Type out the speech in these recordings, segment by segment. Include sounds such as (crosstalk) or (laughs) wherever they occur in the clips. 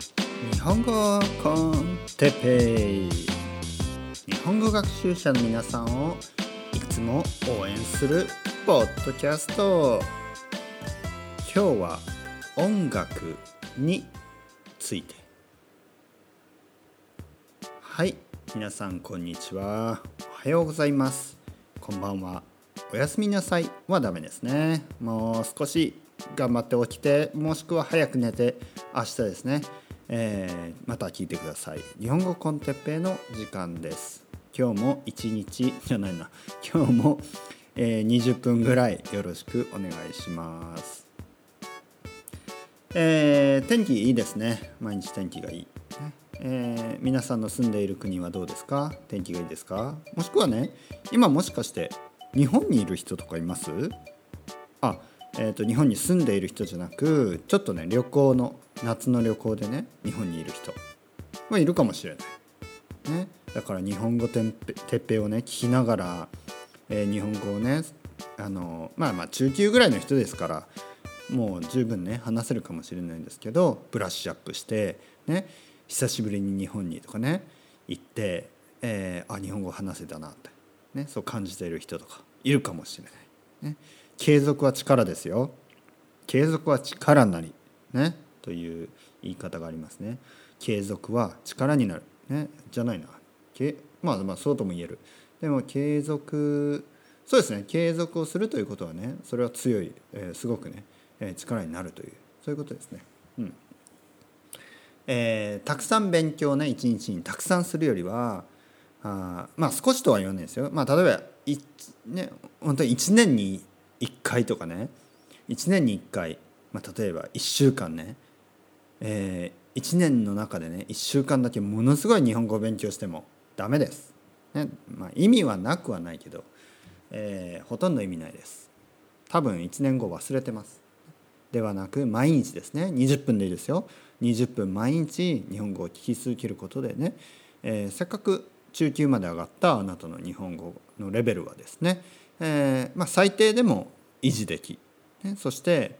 日本語コンテペイ。日本語学習者の皆さんをいつも応援するポッドキャスト。今日は音楽について。はい皆さんこんにちは。おはようございます。こんばんは。おやすみなさい。はダメですね。もう少し頑張って起きてもしくは早く寝て明日ですね、えー、また聞いてください。日本語コンテッペイの時間です。今日も一日じゃないな。今日も、えー、20分ぐらいよろしくお願いします。えー、天気いいですね。毎日天気がいい、えー、皆さんの住んでいる国はどうですか？天気がいいですか？もしくはね今もしかして日本にいる人とかいます？あえーと、日本に住んでいる人じゃなくちょっとね旅行の夏の旅行でね日本にいる人。はいるかもしれない、ね、だから日本語てっぺをね聞きながら、えー、日本語をねあのまあまあ中級ぐらいの人ですからもう十分ね話せるかもしれないんですけどブラッシュアップしてね。久しぶりに日本にとかね行って、えー、あ日本語話せたなって、ね、そう感じている人とかいるかもしれない。ね。継続は力ですよ。継続は力なり。ね。という言い方がありますね。継続は力になる。ね。じゃないな。けまあまあそうとも言える。でも継続そうですね。継続をするということはねそれは強い、えー、すごくね、えー、力になるという。そういうことですね。うん。えー、たくさん勉強ね一日にたくさんするよりはあまあ少しとは言わないですよ。まあ例えばい、ね、本当に1年に1回とかね。1年に1回、まあ、例えば1週間ね、えー、1年の中でね1週間だけものすごい日本語を勉強してもダメです。ねまあ、意味はなくはないけど、えー、ほとんど意味ないです。多分1年後忘れてます。ではなく毎日ですね20分でいいですよ20分毎日日本語を聞き続けることでね、えー、せっかく中級まで上がったあなたの日本語のレベルはですねえーまあ、最低でも維持でき、ね、そして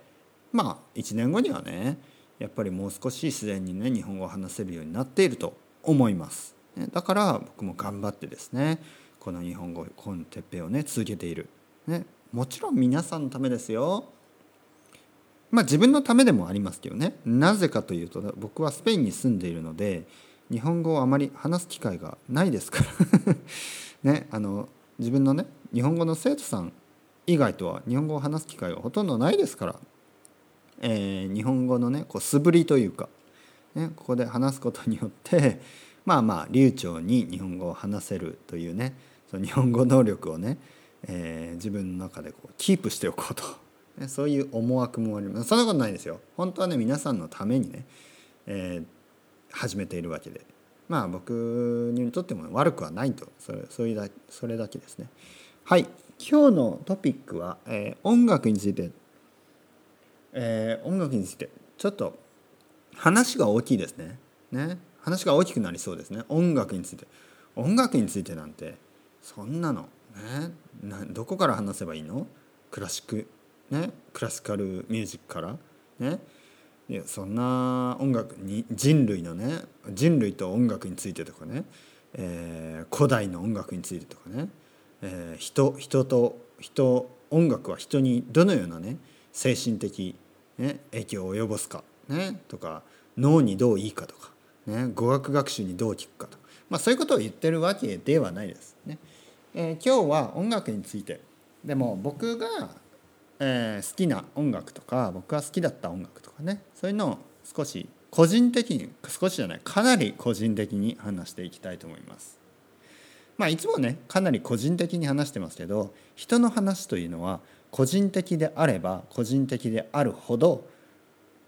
まあ1年後にはねやっぱりもう少し自然にね日本語を話せるようになっていると思います。だから僕も頑張ってですねこの日本語コンテッペをね続けている、ね、もちろん皆さんのためですよ。まあ自分のためでもありますけどねなぜかというと僕はスペインに住んでいるので日本語をあまり話す機会がないですから (laughs) ねあの自分のね日本語の生徒さん以外とは日本語を話す機会がほとんどないですから、えー、日本語のねこう素振りというか、ね、ここで話すことによって (laughs) まあまあ流暢に日本語を話せるというねその日本語能力をね、えー、自分の中でこうキープしておこうと、(laughs) ね、そういう思惑もあります。そんなことないですよ。本当はね皆さんのためにね、えー、始めているわけで。まあ僕にとっても悪くはないと。それそれだそれだけですね。はい。今日のトピックは、えー、音楽について、えー、音楽についてちょっと話が大きいですね。ね。話が大きくなりそうですね。音楽について。音楽についてなんてそんなの。ね。などこから話せばいいの？クラシック。ね。クラシカルミュージックから。ね。いやそんな音楽に人類のね人類と音楽についてとかね、えー、古代の音楽についてとかね、えー、人人と人音楽は人にどのようなね精神的、ね、影響を及ぼすか、ね、とか脳にどういいかとか、ね、語学学習にどう効くかとまあ、そういうことを言ってるわけではないですね。えー、今日は音楽についてでも僕がえー、好きな音楽とか僕が好きだった音楽とかねそういうのを少し個人的に少しじゃないかなり個人的に話していきたいと思います。まあいつもねかなり個人的に話してますけど人の話というのは個人的であれば個人的であるほど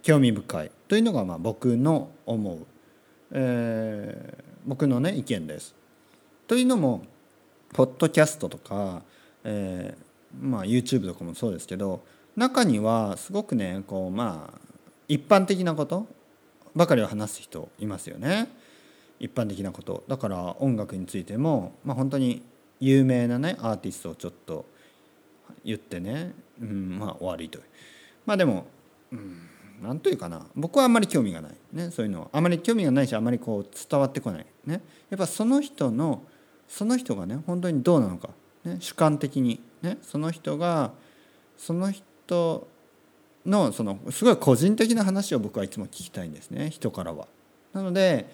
興味深い。というのがまあ僕の思う、えー、僕のね意見です。というのもポッドキャストとか、えー、まあ、YouTube とかもそうですけど中にはすごくねこうまあ一般的なことばかりを話す人いますよね。一般的なこと。だから音楽についても、まあ、本当に有名なねアーティストをちょっと言ってね、うん、まあ終わりとまあでも、うん、何というかな。僕はあんまり興味がない、ね、そういうのは。あまり興味がないしあまりこう伝わってこない、ね、やっぱその人のその人がね本当にどうなのか、ね、主観的に、ね、その人がその人のそのすごい個人的な話を僕はいつも聞きたいんですね。人からは。なので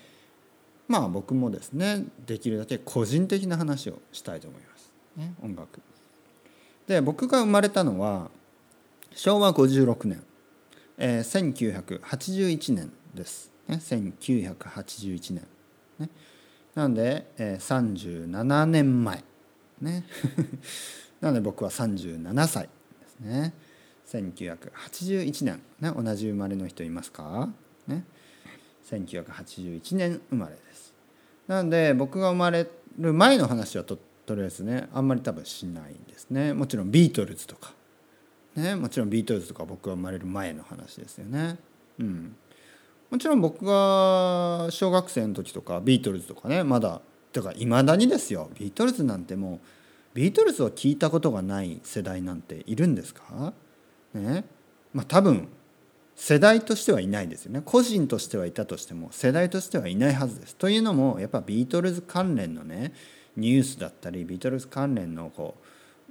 まあ僕もですねできるだけ個人的な話をしたいと思います、ね、音楽。で僕が生まれたのは昭和56年、えー、1981年です、ね、1981年、ね、なので、えー、37年前。ね。(laughs) なので僕は37歳ですね。1981年、ね、同じ生まれの人いますか、ね、1981年生まれです。なので僕が生まれる前の話はととりあえずねあんまり多分しないんですね。もちろんビートルズとか。ねもちろんビートルズとか僕が生まれる前の話ですよね。うん。もちろん僕が小学生の時とかビートルズとかねまだだからいまだにですよ。ビートルズなんてもうビートルズを聞いたことがない世代なんているんですか？ね。まあ多分世代としてはいないですよね。個人としてはいたとしても世代としてはいないはずです。というのもやっぱビートルズ関連のねニュースだったりビートルズ関連のこ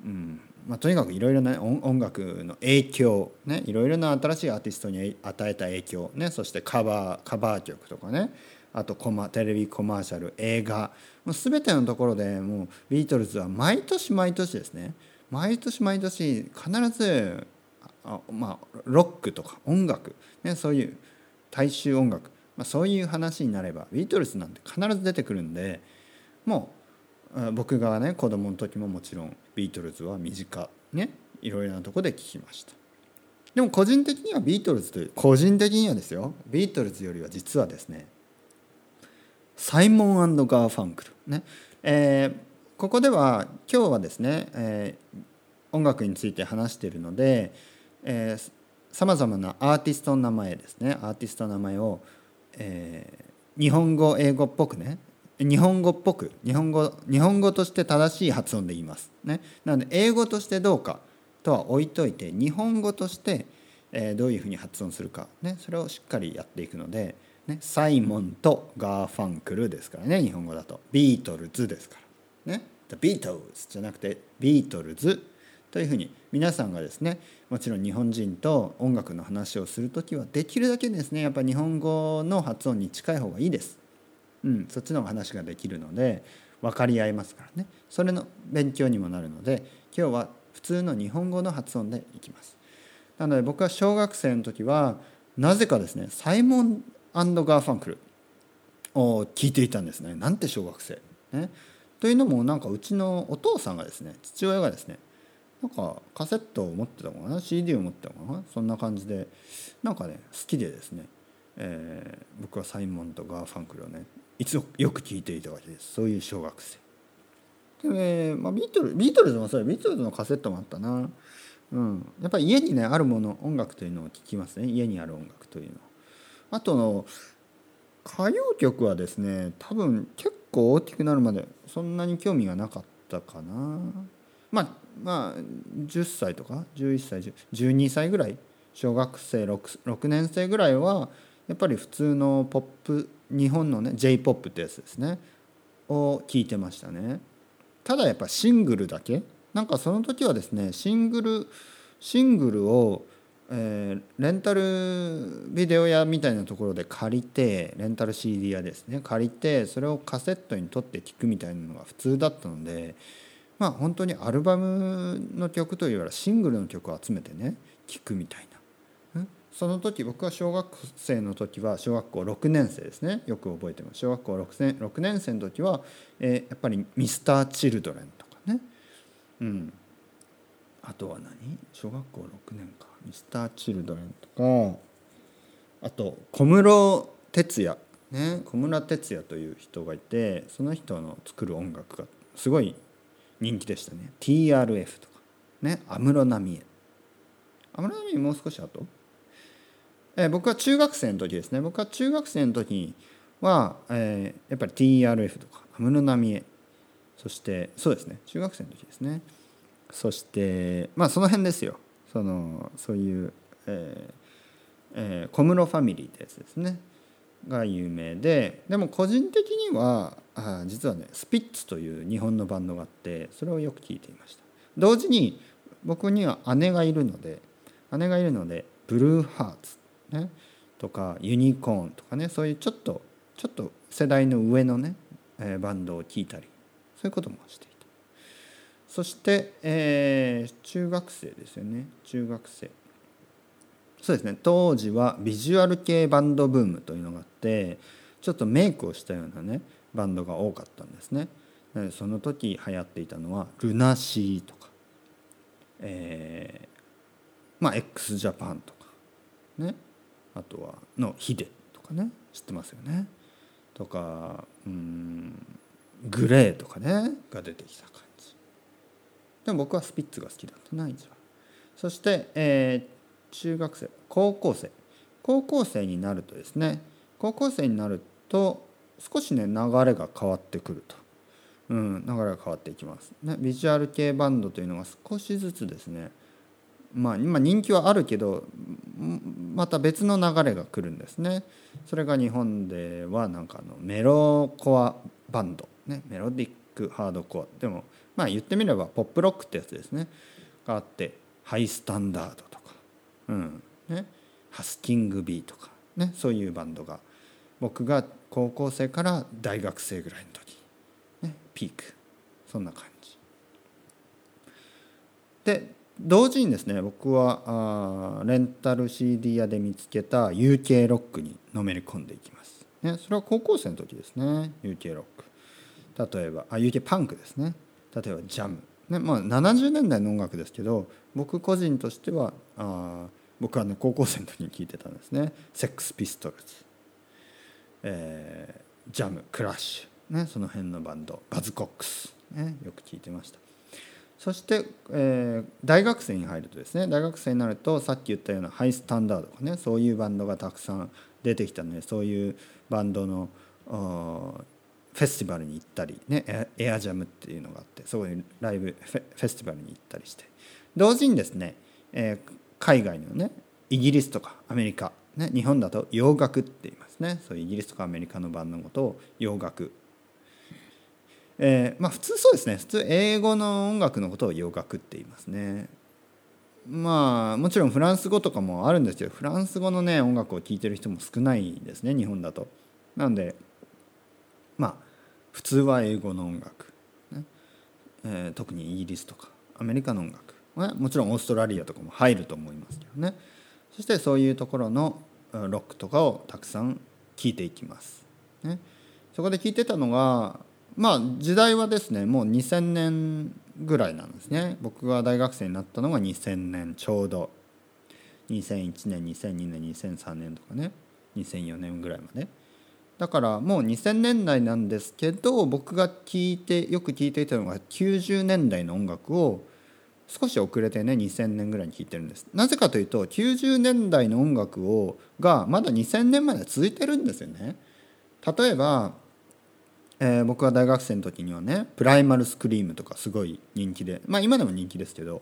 う、うんまあ、とにかくいろいろな音楽の影響ねいろいろな新しいアーティストに与えた影響ねそしてカバーカバー曲とかねあとコマテレビコマーシャル映画もう全てのところでもうビートルズは毎年毎年ですね。毎年毎年必ずあまあロックとか音楽、ね、そういう大衆音楽、まあ、そういう話になればビートルズなんて必ず出てくるんでもう僕がね子供の時ももちろんビートルズは身近。ね。いろいろなとこで聞きました。でも個人的にはビートルズという個人的にはですよ。ビートルズよりは実はですねサイモンガーファンクルね、えー、ここでは今日はですね、えー、音楽について話しているのでさまざまなアーティストの名前ですね。アーティストの名前を、えー、日本語英語っぽくね日本語っぽく日本語日本語として正しい発音で言います。ね、なので英語としてどうかとは置いといて日本語として、え、どういうふうに発音するか、ね、それをしっかりやっていくので、ね、サイモンとガーファンクルですからね日本語だとビートルズですから。ね、ビートルズじゃなくてビートルズというふうに皆さんがですねもちろん日本人と音楽の話をする時はできるだけですねやっぱ日本語の発音に近い方がいいです。うん、そっちの話ができるので分かり合えますからね。それの勉強にもなるので今日は普通の日本語の発音でいきます。なので僕は小学生の時はなぜかですねサイモンガーファンクルを聞いていたんですね。なんて小学生。ね、というのもなんかうちのお父さんがですね父親がですねなんかカセットを持ってたのかな？CD を持ってたのかな？そんな感じでなんかね好きでですね、えー、僕はサイモンとガーファンクルをねいつよく聴いていたわけですそういう小学生。で、ねまあ、ビートルビートルズもそうビートルズのカセットもあったな。うん。やっぱり家にねあるもの音楽というのを聴きますね。家にある音楽というの。あとの歌謡曲はですね多分結構大きくなるまでそんなに興味がなかったかな。まあまあ10歳とか11歳12歳ぐらい。小学生 6, 6年生ぐらいはやっぱり普通のポップ日本のね j p o p ってやつですね。を聞いてましたね。ただやっぱシングルだけ？なんかその時はですねシングルシングルを、えー、レンタルビデオ屋みたいなところで借りてレンタル CD 屋ですね。借りてそれをカセットに取って聴くみたいなのが普通だったのでまあ本当にアルバムの曲というよりはシングルの曲を集めてね聴くみたいな。その時僕は小学生の時は小学校6年生ですね。よく覚えてます。小学校 6, 年6年生の時は、えー、やっぱりミスター・チルドレンとかね。うん。あとは何？小学校6年か。ミスター・チルドレンとか。あと小室哲哉ね。小室哲哉という人がいてその人の作る音楽がすごい人気でしたね。TRF とか。ね。安室奈美恵。安室奈美恵もう少し後？えー、僕は中学生の時ですね。僕は中学生の時は、えー、やっぱり TRF とか安室奈美恵そしてそうですね。中学生の時ですね。そしてまあその辺ですよ。そのそういう、ええー、小室ファミリーってやつですね。が有名で。でも個人的にはあ実はねスピッツという日本のバンドがあってそれをよく聴いていました。同時に僕には姉がいるので姉がいるのでブルーハーツ、ね、とかユニコーンとかねそういうちょっとちょっと世代の上のね、え、バンドを聴いたりそういうこともしていた。そして、えー、中学生ですよね。中学生。そうですね。当時はビジュアル系バンドブームというのがあってちょっとメイクをしたようなねバンドが多かったんですね。なのでその時流行っていたのはルナシーとか、えー、まあ x ジャパンとかね。あとはのヒデとかね知ってますよね。とかうんグレーとかねが出てきた感じ。でも僕はスピッツが好きだったな一番そして、えー、中学生高校生。高校生になるとですね高校生になると少しね流れが変わってくると、うん、流れが変わっていきます、ね、ビジュアル系バンドというのが少しずつですねまあ今人気はあるけどまた別の流れが来るんですね。それが日本ではなんかあのメロコアバンド、ね、メロディックハードコア。でもまあ言ってみればポップロックってやつですね。があってハイスタンダードとか。うん。ね、ハスキングビーとか、ね、そういうバンドが僕が高校生から大学生ぐらいの時、ね、ピーク。そんな感じ。で同時にですね僕はあレンタル CD 屋で見つけた UK ロックにのめり込んでいきます。ね、それは高校生の時ですね UK ロック。例えばあ UK パンクですね。例えばジャム、ねまあ、70年代の音楽ですけど僕個人としてはあ僕はね高校生の時に聞いてたんですね。セックスピストルズ、えー、ジャムクラッシュ、ね、その辺のバンド。バズコックス、ね、よく聞いてました。そして、えー、大学生に入るとですね大学生になるとさっき言ったようなハイスタンダードとかねそういうバンドがたくさん出てきたのでそういうバンドのフェスティバルに行ったり、ね、エアジャムっていうのがあってそういうライブフェスティバルに行ったりして。同時にですね、えー、海外のねイギリスとかアメリカ、ね、日本だと洋楽って言いますね。そういうイギリスとかアメリカのバンドのことを洋楽えー、まあ普通そうですね。普通英語の音楽のことを洋楽って言いますね。まあもちろんフランス語とかもあるんですけどフランス語のね音楽を聴いてる人も少ないですね日本だと。なんでまあ普通は英語の音楽、ね。えー、特にイギリスとかアメリカの音楽。ね、もちろんオーストラリアとかも入ると思いますけどね。そしてそういうところのロックとかをたくさん聴いていきます。ね、そこで聞いてたのがまあ時代はですねもう2000年ぐらいなんですね。僕が大学生になったのが2000年ちょうど。2001年2002年2003年とかね。2004年ぐらいまで。だからもう2000年代なんですけど僕が聞いてよく聞いていたのが90年代の音楽を少し遅れてね2000年ぐらいに聴いてるんです。なぜかというと90年代の音楽をがまだ2000年まで続いてるんですよね。例えば、えー、僕が大学生の時にはねプライマルスクリームとかすごい人気でまあ今でも人気ですけど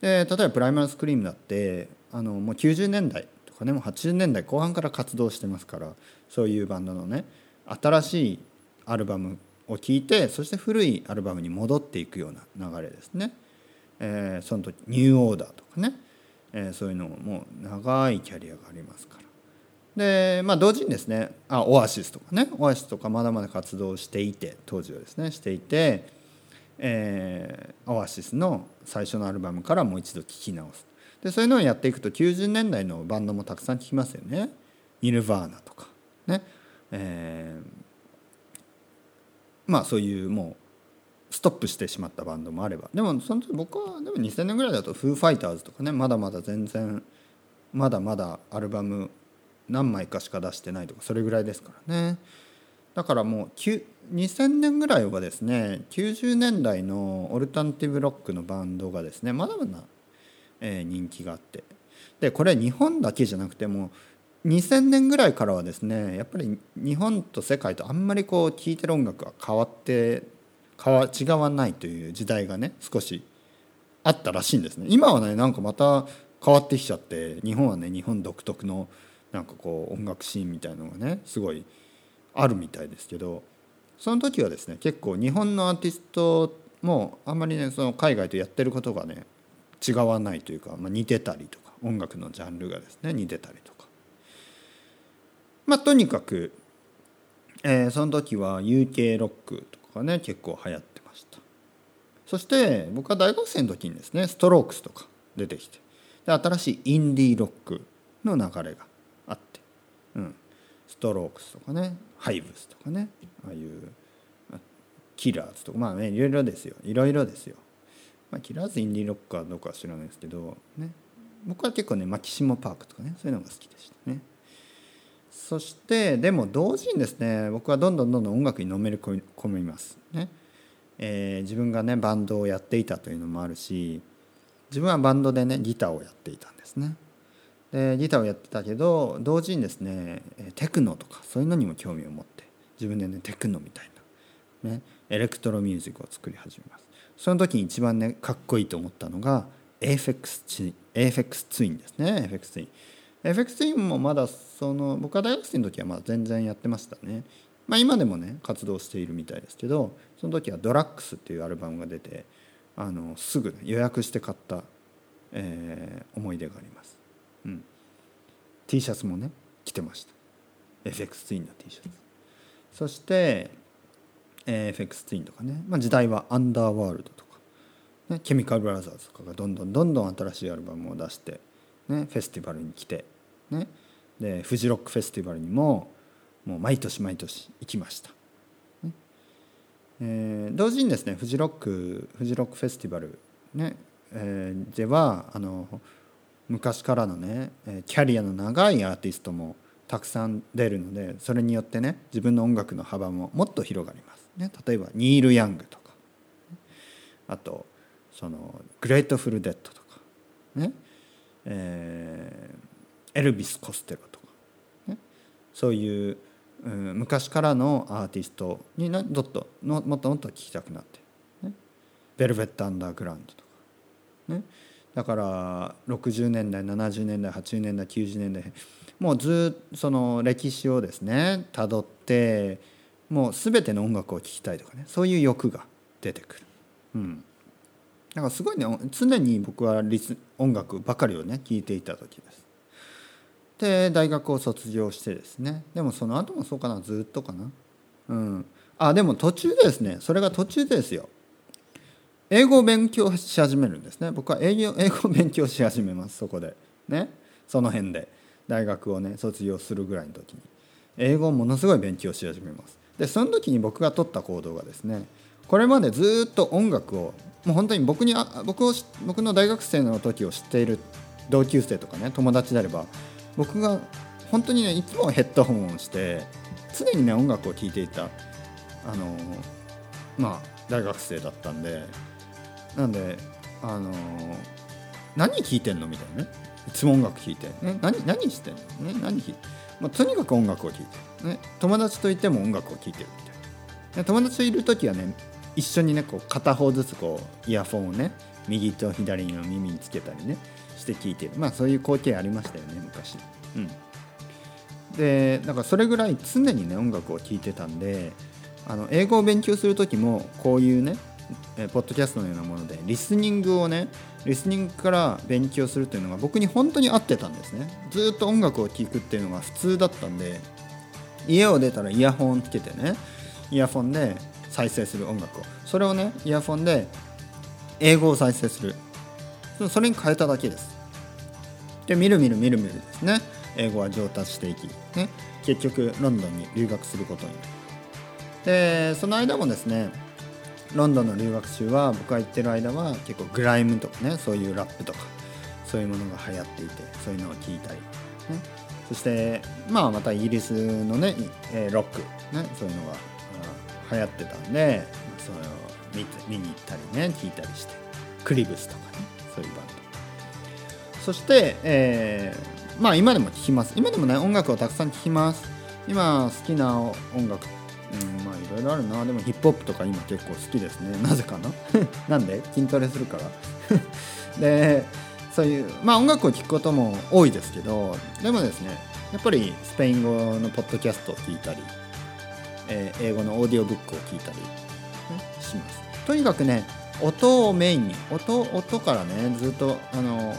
で例えばプライマルスクリームだってあのもう90年代とかねもう80年代後半から活動してますからそういうバンドのね新しいアルバムを聴いてそして古いアルバムに戻っていくような流れですね。えー、その時ニューオーダーとかね、えー、そういうのももう長いキャリアがありますからでまあ同時にですねあオアシスとかねオアシスとかまだまだ活動していて当時はですねしていて、えー、オアシスの最初のアルバムからもう一度聴き直す。でそういうのをやっていくと90年代のバンドもたくさん聴きますよね。ニルヴァーナとかね、えー、まあそういうもうストップしてしまったバンドもあれば。でもその時僕はでも2000年ぐらいだとフーファイターズとかねまだまだ全然まだまだアルバム何枚かしか出してないとかそれぐらいですからね。だからもう2000年ぐらいはですね90年代のオルタナティブロックのバンドがですねまだまだ、人気があって。でこれ日本だけじゃなくても2000年ぐらいからはですねやっぱり日本と世界とあんまりこう聴いてる音楽が変わって違わないという時代がね少しあったらしいんですね。今はねなんかまた変わってきちゃって日本はね日本独特のなんかこう音楽シーンみたいのがねすごいあるみたいですけどその時はですね結構日本のアーティストもあんまりねその海外とやってることがね違わないというか、まあ、似てたりとか音楽のジャンルがですね似てたりとか。まあとにかく、えー、その時は UK ロックとかね結構流行ってました。そして僕は大学生の時にですねストロークスとか出てきてで新しいインディーロックの流れが、ストロークスとかねハイブスとかねああいうキラーズとかまあねいろいろですよ。いろいろですよ、まあ、キラーズインディーロックかどうかは知らないですけどね。僕は結構ねマキシモパークとかねそういうのが好きでしたね。そしてでも同時にですね僕はどんどんどんどん音楽にのめり込みますね、えー、自分がねバンドをやっていたというのもあるし自分はバンドでねギターをやっていたんですね。でギターをやってたけど同時にですねテクノとかそういうのにも興味を持って自分でねテクノみたいな、ね、エレクトロミュージックを作り始めます。その時に一番ねかっこいいと思ったのが AFX ツインですね AFX ツイン。AFX ツインもまだその僕は大学生の時はまだ全然やってましたね。まあ今でもね活動しているみたいですけどその時は「Drukqs」っていうアルバムが出てあのすぐ、予約して買った、えー、思い出があります、うん、T シャツもね着てました。FX ツインの T シャツ。そしてえー、FX ツインとかね、まあ、時代はアンダーワールドとか、ね、ケミカルブラザーズとかがどんどんどんどん新しいアルバムを出して、ね、フェスティバルに来て、ね、でフジロックフェスティバルにももう毎年毎年行きました、ね。えー、同時にですねフジロックフジロックフェスティバル、ね。えー、ではあの昔からのねキャリアの長いアーティストもたくさん出るのでそれによってね自分の音楽の幅ももっと広がります。ね、例えばニール・ヤングとか。あとそのグレートフル・デッドとか。ねえー、エルビス・コステロとか、ね、そういう、うん、昔からのアーティストになどっともっともっと聴きたくなって、ね、ベルベット・アンダーグラウンドとか、ね、だから60年代70年代80年代90年代もうずその歴史をですねたどってもう全ての音楽を聴きたいとかねそういう欲が出てくる。うんだからすごいね常に僕はリス音楽ばかりをね聴いていた時です。で大学を卒業してですねでもその後もそうかなずっとかな。うん、あでも途中でですねそれが途中でですよ英語を勉強し始めるんですね。僕は英語英語を勉強し始めますそこで。ね。その辺で。大学をね卒業するぐらいの時に。英語をものすごい勉強し始めます。でその時に僕が取った行動がですねこれまでずっと音楽をもう本当に僕にあ僕を僕の大学生の時を知っている同級生とかね友達であれば僕が本当にねいつもヘッドホンをして常にね音楽を聴いていたあのまあ大学生だったんでなんであの何聴いてんの？みたいなね。いつも音楽聴いて、ね、何何してんの、ね、何聴まあ、とにかく音楽を聴いてる、ね、友達といても音楽を聴いてるみたいな。友達といる時はね一緒にねこう片方ずつこうイヤフォンをね右と左の耳につけたりねして聴いてる。まあそういう光景ありましたよね昔。うん、でだかそれぐらい常にね音楽を聴いてたんであの英語を勉強する時もこういうねえポッドキャストのようなものでリスニングをねリスニングから勉強するというのが僕に本当に合ってたんですね。ずっと音楽を聴くっていうのが普通だったんで家を出たらイヤホンつけてねイヤフォンで再生する音楽を。それをねイヤフォンで英語を再生する。それに変えただけです。でみるみるみるみるですね。英語は上達していき、ね、結局ロンドンに留学することに。なるでその間もですねロンドンの留学中は僕が行ってる間は結構グライムとかねそういうラップとかそういうものが流行っていてそういうのを聞いたり、ね、そしてまあまたイギリスのねえロック、ね、そういうのが流行ってたんでそれを見見に行ったりね聞いたりしてクリブスとかねそういうバンド。そして、えー、まあ今でも聴きます。今でもね音楽をたくさん聴きます。今好きな音楽ろいろあるな。でもヒップホップとか今結構好きですね。(laughs) なぜかな？(laughs) なんで？筋トレするから。(laughs) でそういうまあ音楽を聴くことも多いですけどでもですねやっぱりスペイン語のポッドキャストを聞いたり、えー、英語のオーディオブックを聞いたり、ね、します。とにかくね音をメインに音音からねずっとあの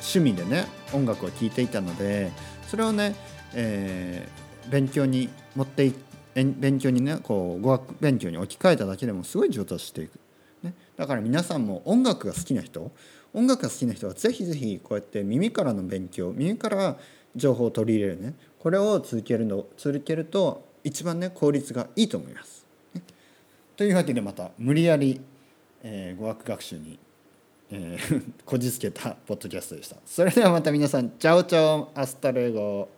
趣味でね音楽を聴いていたのでそれをね、えー、勉強に持っていって勉強にねこう語学勉強に置き換えただけでもすごい上達していく、ね、だから皆さんも音楽が好きな人音楽が好きな人はぜひぜひこうやって耳からの勉強耳から情報を取り入れるねこれを続けるの続けると一番ね効率がいいと思います。ね、というわけでまた無理やり、えー、語学学習に、えー、(laughs) こじつけたポッドキャストでした。それではまた皆さん ciao ciao hasta luego